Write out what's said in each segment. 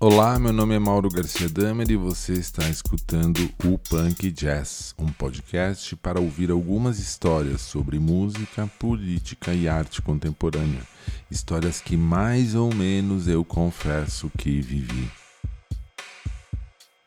Olá, meu nome é Mauro Garcia Damer e você está escutando o Punk Jazz, um podcast para ouvir algumas histórias sobre música, política e arte contemporânea. Histórias que mais ou menos eu confesso que vivi.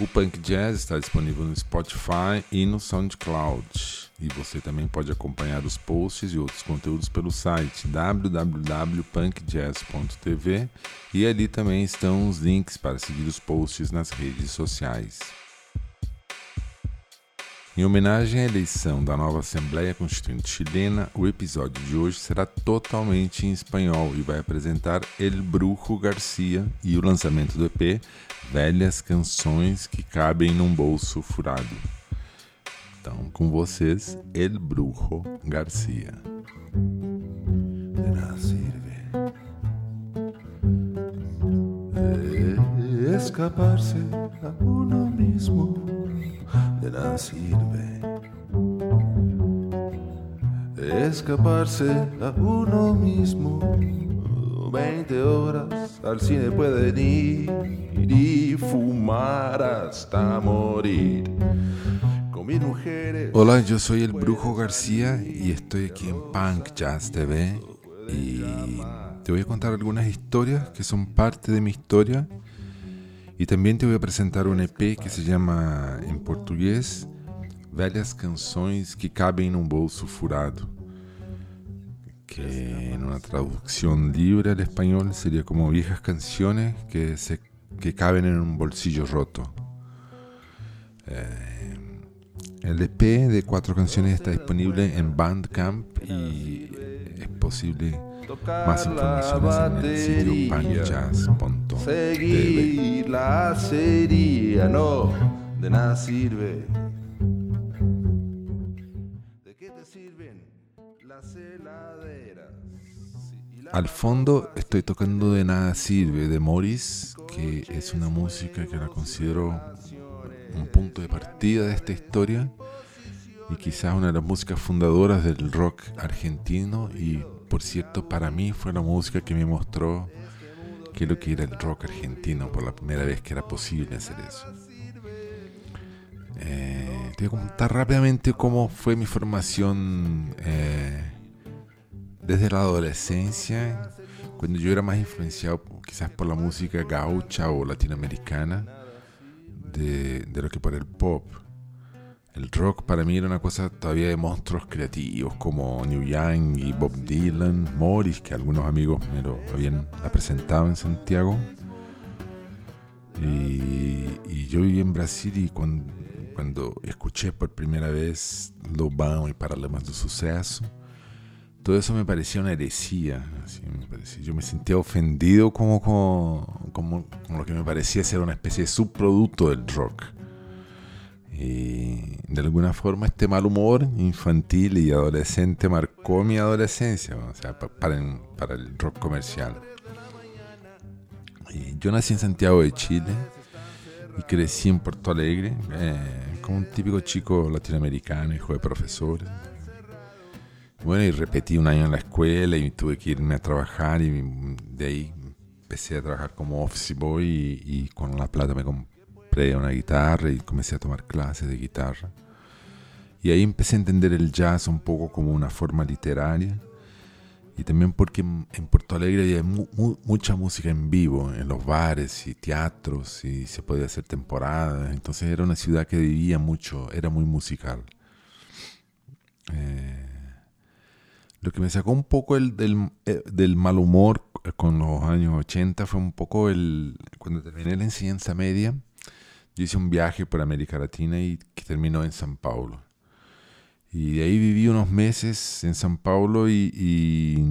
O Punk Jazz está disponível no Spotify e no SoundCloud. E você também pode acompanhar os posts e outros conteúdos pelo site www.punkjazz.tv e ali também estão os links para seguir os posts nas redes sociais. Em homenagem à eleição da nova Assembleia Constituinte chilena, o episódio de hoje será totalmente em espanhol e vai apresentar El Brujo Garcia e o lançamento do EP Velhas Canções que Cabem num Bolso Furado. Então, com vocês, El Brujo Garcia. De nada sirve escaparse a uno mismo. De nada sirve escaparse a uno mismo. 20 horas al cine pueden ir y fumar hasta morir. Hola, yo soy el Brujo García y estoy aquí en Punk Jazz TV y te voy a contar algunas historias que son parte de mi historia. Y también te voy a presentar un EP que se llama en portugués Velhas Canções que Cabem num Bolso Furado, que en una traducción libre al español sería como viejas canciones que, se, que caben en un bolsillo roto. Eh, el EP de cuatro canciones está disponible en Bandcamp y es posible más informaciones en el sitio punkjazz.tv. Seguir la sería, no, de nada sirve. ¿De qué te sirven las heladeras? Al fondo estoy tocando De Nada Sirve de Morris, que es una música que la considero un punto de partida de esta historia y quizás una de las músicas fundadoras del rock argentino y por cierto para mí fue la música que me mostró que lo que era el rock argentino por la primera vez que era posible hacer eso. Eh, te voy a contar rápidamente cómo fue mi formación eh, desde la adolescencia, cuando yo era más influenciado quizás por la música gaucha o latinoamericana de, de lo que por el pop. El rock para mí era una cosa todavía de monstruos creativos como New Young y Bob Dylan, Morris, que algunos amigos me lo habían presentado en Santiago. Y, y yo viví en Brasil y cuando, cuando escuché por primera vez Lobão y Paralamas do Suceso, todo eso me parecía una heresía. así me parecía. Yo me sentía ofendido como, como, como, lo que me parecía ser una especie de subproducto del rock. Y de alguna forma este mal humor infantil y adolescente marcó mi adolescencia, o sea, pa- para, el- para el rock comercial. Yo nací en Santiago de Chile y crecí en Porto Alegre, eh, como un típico chico latinoamericano, hijo de profesores. Bueno, y repetí un año en la escuela y tuve que irme a trabajar y de ahí empecé a trabajar como office boy y, con la plata me compré una guitarra y comencé a tomar clases de guitarra. Y ahí empecé a entender el jazz un poco como una forma literaria y también porque en Porto Alegre había mu- mu- mucha música en vivo, en los bares y teatros y se podía hacer temporadas. Entonces era una ciudad que vivía mucho, era muy musical. Eh, lo que me sacó un poco el, del, eh, del mal humor con los años 80 fue un poco el cuando terminé la enseñanza media. Yo hice un viaje por América Latina y que terminó en San Paulo. Y de ahí viví unos meses en San Paulo y, y,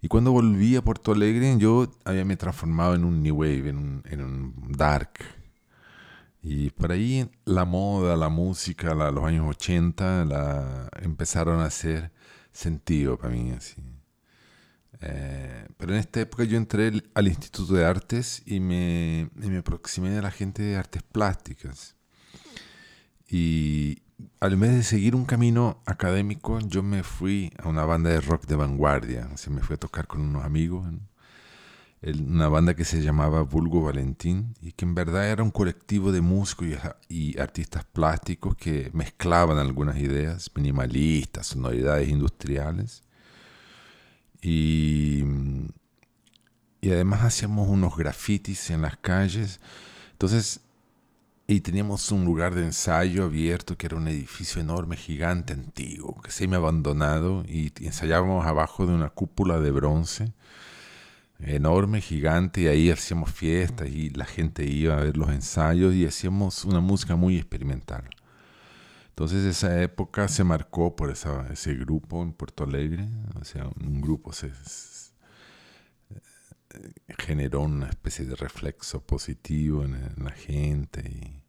y cuando volví a Porto Alegre yo había me transformado en un new wave, en un, en un dark. Y por ahí la moda, la música, la- los años 80 la, empezaron a hacer sentido para mí. Así. Eh, pero en esta época yo entré al- Instituto de Artes y me, y me aproximé a la gente de artes plásticas. Y al vez de seguir un camino académico, yo me fui a una banda de rock de vanguardia. Así me fui a tocar con unos amigos. ¿no? Una banda que se llamaba Vulgo Valentín y que en verdad era un colectivo de músicos y, artistas plásticos que mezclaban algunas ideas minimalistas, sonoridades industriales y, y además hacíamos unos grafitis en las calles. Entonces, y teníamos un lugar de ensayo abierto que era un edificio enorme, gigante, antiguo, que se me abandonado y ensayábamos abajo de una cúpula de bronce enorme, gigante, y ahí hacíamos fiestas y la gente iba a ver los ensayos y hacíamos una música muy experimental. Entonces esa época se marcó por ese grupo en Puerto Alegre, o sea, un grupo se, generó una especie de reflexo positivo en, la gente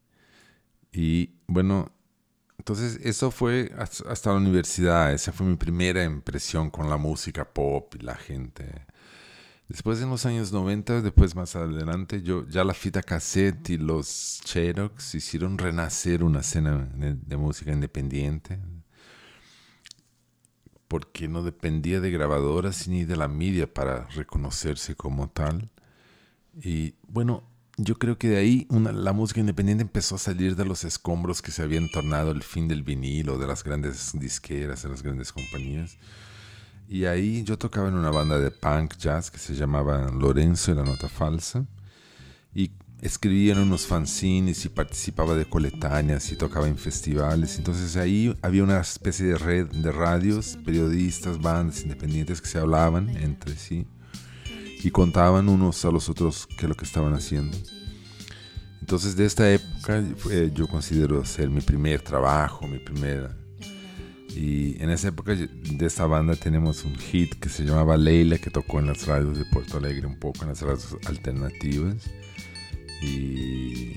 y, bueno, entonces eso fue hasta la universidad, esa fue mi primera impresión con la música pop y la gente Después en los años 90, después más adelante, yo ya la fita cassette y los Cherox hicieron renacer una escena de, música independiente, porque no dependía de grabadoras ni de la media para reconocerse como tal. Y bueno, yo creo que de ahí la música independiente empezó a salir de los escombros que se habían tornado el fin del vinilo, de las grandes disqueras, de las grandes compañías y ahí yo tocaba en una banda de punk jazz que se llamaba Lorenzo y la Nota Falsa. Y escribía en unos fanzines y participaba de coletáneas y tocaba en festivales. Entonces ahí había una especie de red de radios, periodistas, bandas independientes que se hablaban entre sí y contaban unos a los otros qué es lo que estaban haciendo. Entonces de esta época eh, yo considero ser mi primer trabajo, mi primera y en esa época de esta banda tenemos un hit que se llamaba Leila, que tocó en las radios de Puerto Alegre, un poco en las radios alternativas. Y,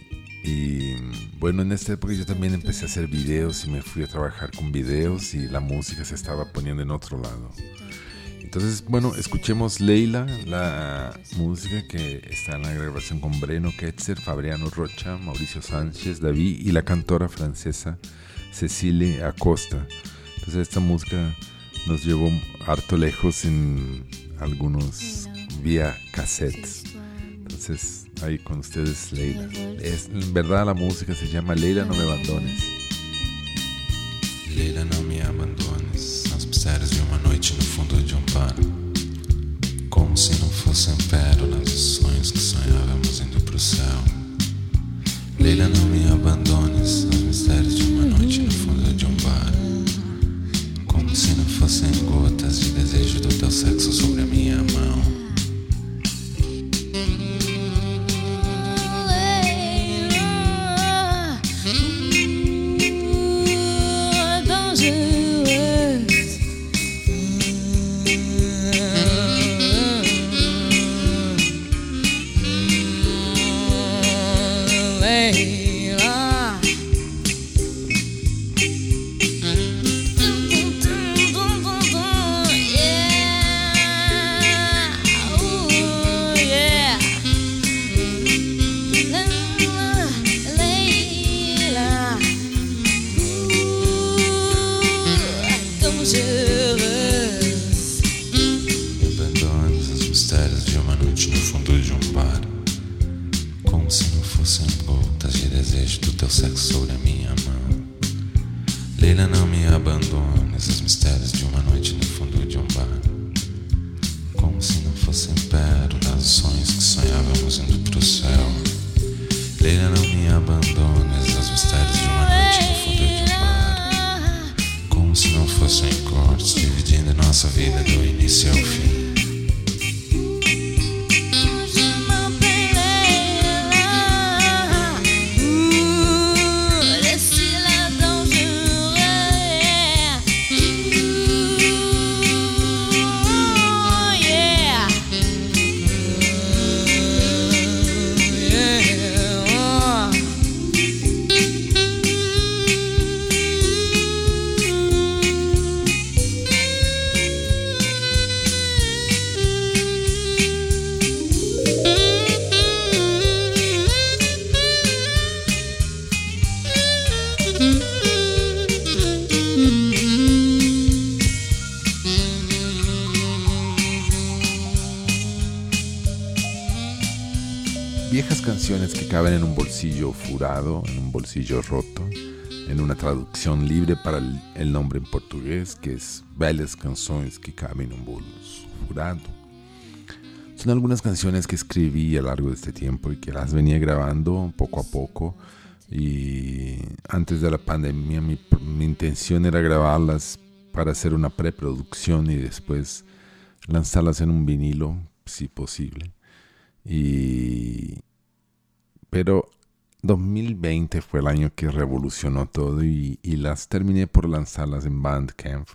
bueno, en esta época yo también empecé a hacer videos y me fui a trabajar con videos y la música se estaba poniendo en otro lado. Entonces, bueno, escuchemos Leila, la música que está en la grabación con Breno Ketzer, Fabriano Rocha, Mauricio Sánchez, David y la cantora francesa Cecilie Acosta. Entonces esta música nos llevó harto lejos en algunos vía cassettes. Entonces ahí con ustedes Leila. Es, en verdad la música se llama Leila no me abandones. Leila não me abandones. Nas mistérios de uma noite no fundo de um bar. Como se não fossem pérolas Os sonhos que sonhávamos indo pro céu. Leila não me abandones. Nos mistérios de uma noite no fundo um se não fossem gotas de desejo do teu sexo sobre a minha mão. Sem gotas de desejo do teu sexo sobre a minha mão. Leila, não me abandones, os mistérios de uma noite no fundo de um bar. Como se não fossem pérolas, sonhos que sonhávamos indo pro céu. Leila, não me abandones, os mistérios de uma noite no fundo de um bar. Como se não fossem cortes, dividindo nossa vida do início ao fim. Caben en un bolsillo furado, en un bolsillo roto, en una traducción libre para el, el nombre en portugués, que es Velhas Canções que caben en un bolso furado. Son algunas canciones que escribí a lo largo de este tiempo y que las venía grabando poco a poco. Y antes de la pandemia mi, mi intención era grabarlas para hacer una preproducción y después lanzarlas en un vinilo, si posible. Y, pero 2020 fue el año que revolucionó todo y, y, las terminé por lanzarlas en Bandcamp.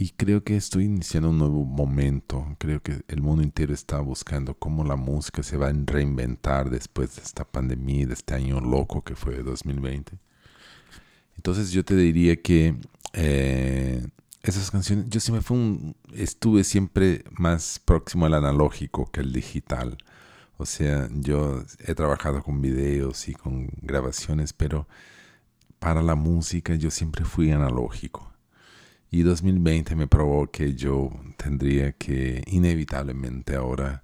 Y creo que estoy iniciando un nuevo momento. Creo que el mundo entero está buscando cómo la música se va a reinventar después de esta pandemia, de este año loco que fue 2020. Entonces yo te diría que eh, esas canciones, yo siempre fue un, estuve siempre más próximo al analógico que al digital. O sea, yo he trabajado con videos y con grabaciones, pero para la música yo siempre fui analógico. Y 2020 me probó que yo tendría que inevitablemente ahora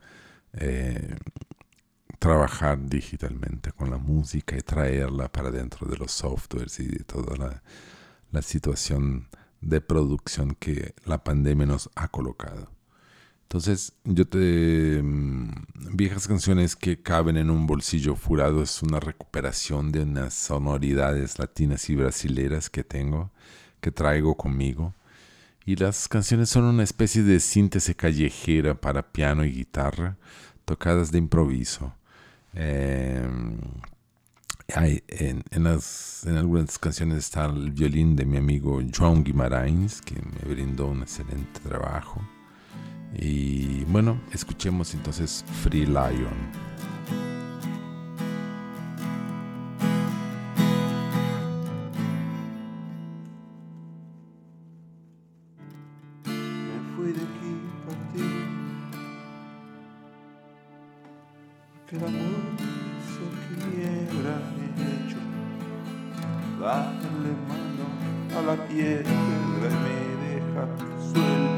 eh, trabajar digitalmente con la música y traerla para dentro de los softwares y de toda la, la situación de producción que la pandemia nos ha colocado. Entonces, yo te. Mm, viejas canciones que caben en un bolsillo furado es una recuperación de unas sonoridades latinas y brasileras que tengo, que traigo conmigo. Y las canciones son una especie de síntesis callejera para piano y guitarra, tocadas de improviso. Eh, hay, en, en, algunas canciones está el violín de mi amigo Joan Guimarães, que me brindó un excelente trabajo. Y bueno, escuchemos entonces Free Lion. darle mano a la piedra y me deja suelto.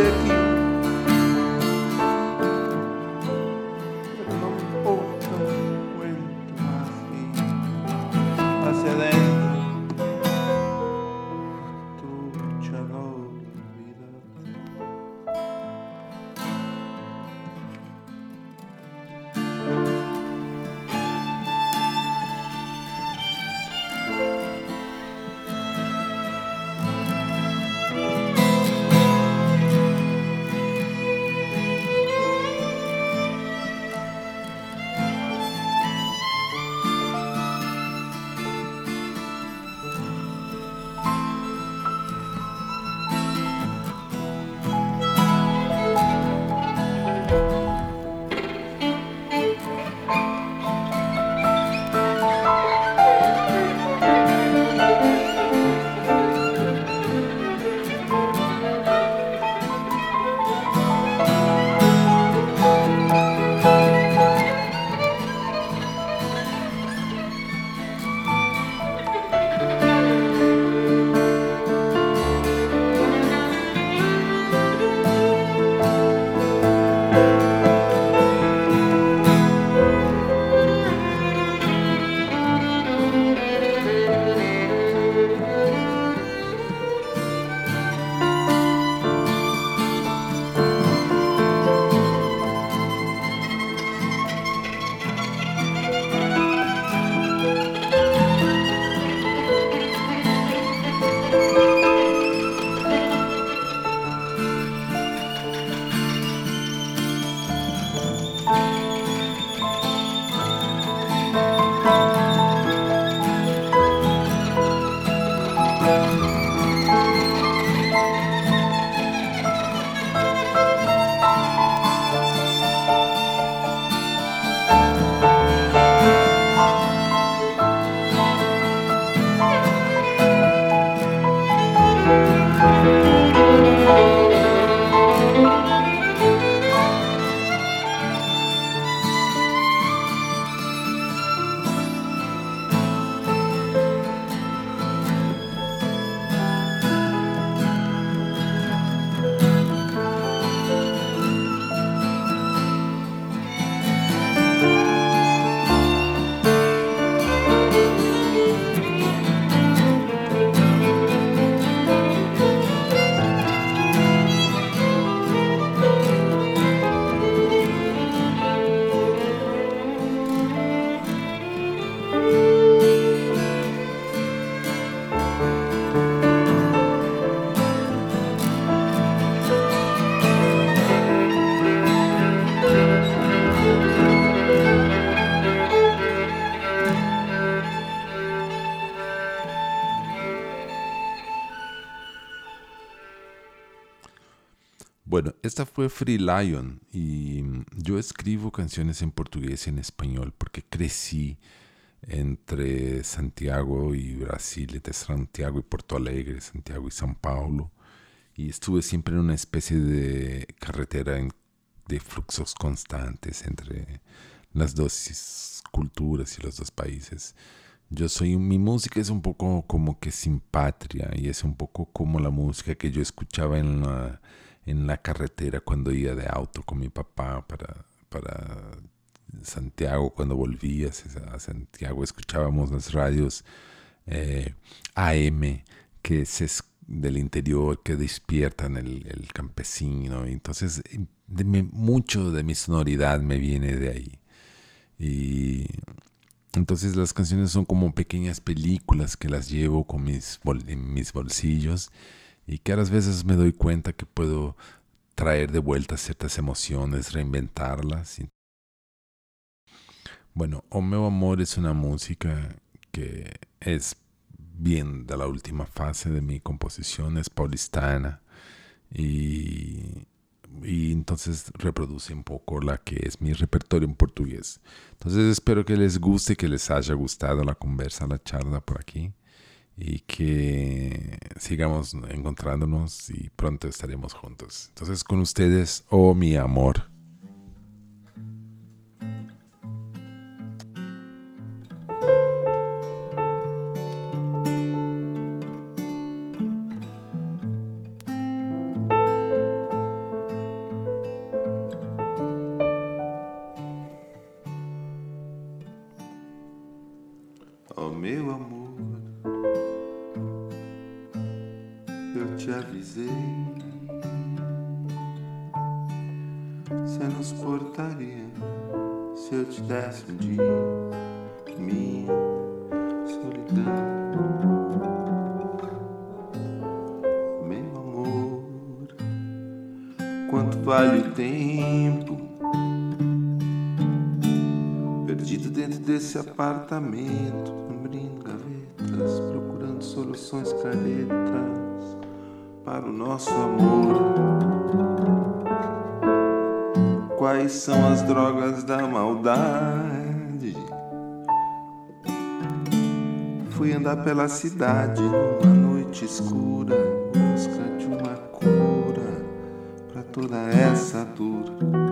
aqui. Bueno, esta fue Free Lion y yo escribo canciones en portugués y en español porque crecí entre Santiago y Brasil, entre Santiago y Porto Alegre, Santiago y São Paulo. Y estuve siempre en una especie de carretera de fluxos constantes entre las dos culturas y los dos países. Yo soy, mi música es un poco como que sin patria y es un poco como la música que yo escuchaba en la, en la carretera cuando iba de auto con mi papá para, para Santiago, cuando volvía a Santiago, escuchábamos las radios eh, AM que es del interior que despiertan el, el campesino. Entonces, mucho de mi sonoridad me viene de ahí. Y entonces las canciones son como pequeñas películas que las llevo con mis en mis bolsillos y que a las veces me doy cuenta que puedo traer de vuelta ciertas emociones, reinventarlas. Bueno, O meu amor es una música que es bien de la última fase de mi composición, es paulistana y entonces reproduce un poco la que es mi repertorio en portugués. Entonces espero que les guste, que les haya gustado la conversa, la charla por aquí y que sigamos encontrándonos y pronto estaremos juntos. Entonces con ustedes, oh mi amor. Você nos portaria se eu te desse um dia minha solidão. Meu amor, quanto vale o tempo perdido dentro desse apartamento, abrindo gavetas, procurando soluções caretas para o nosso amor. Quais são as drogas da maldade? Fui andar pela cidade numa noite escura, busca de uma cura para toda essa dor.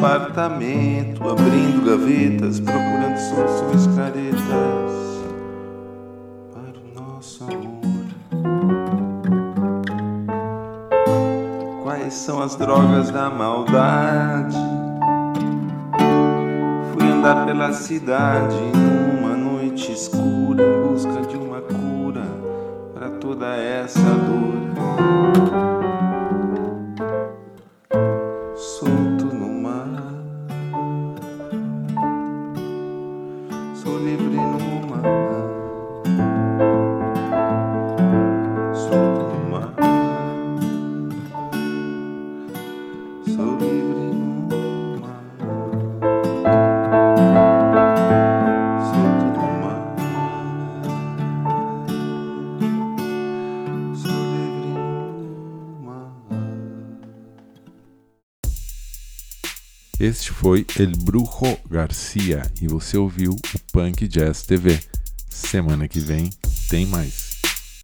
Apartamento, abrindo gavetas, procurando soluções caretas pela cidade numa noite escura em busca de uma cura para toda essa dor. Foi El Brujo Garcia e você ouviu o Punk Jazz TV. Semana que vem tem mais.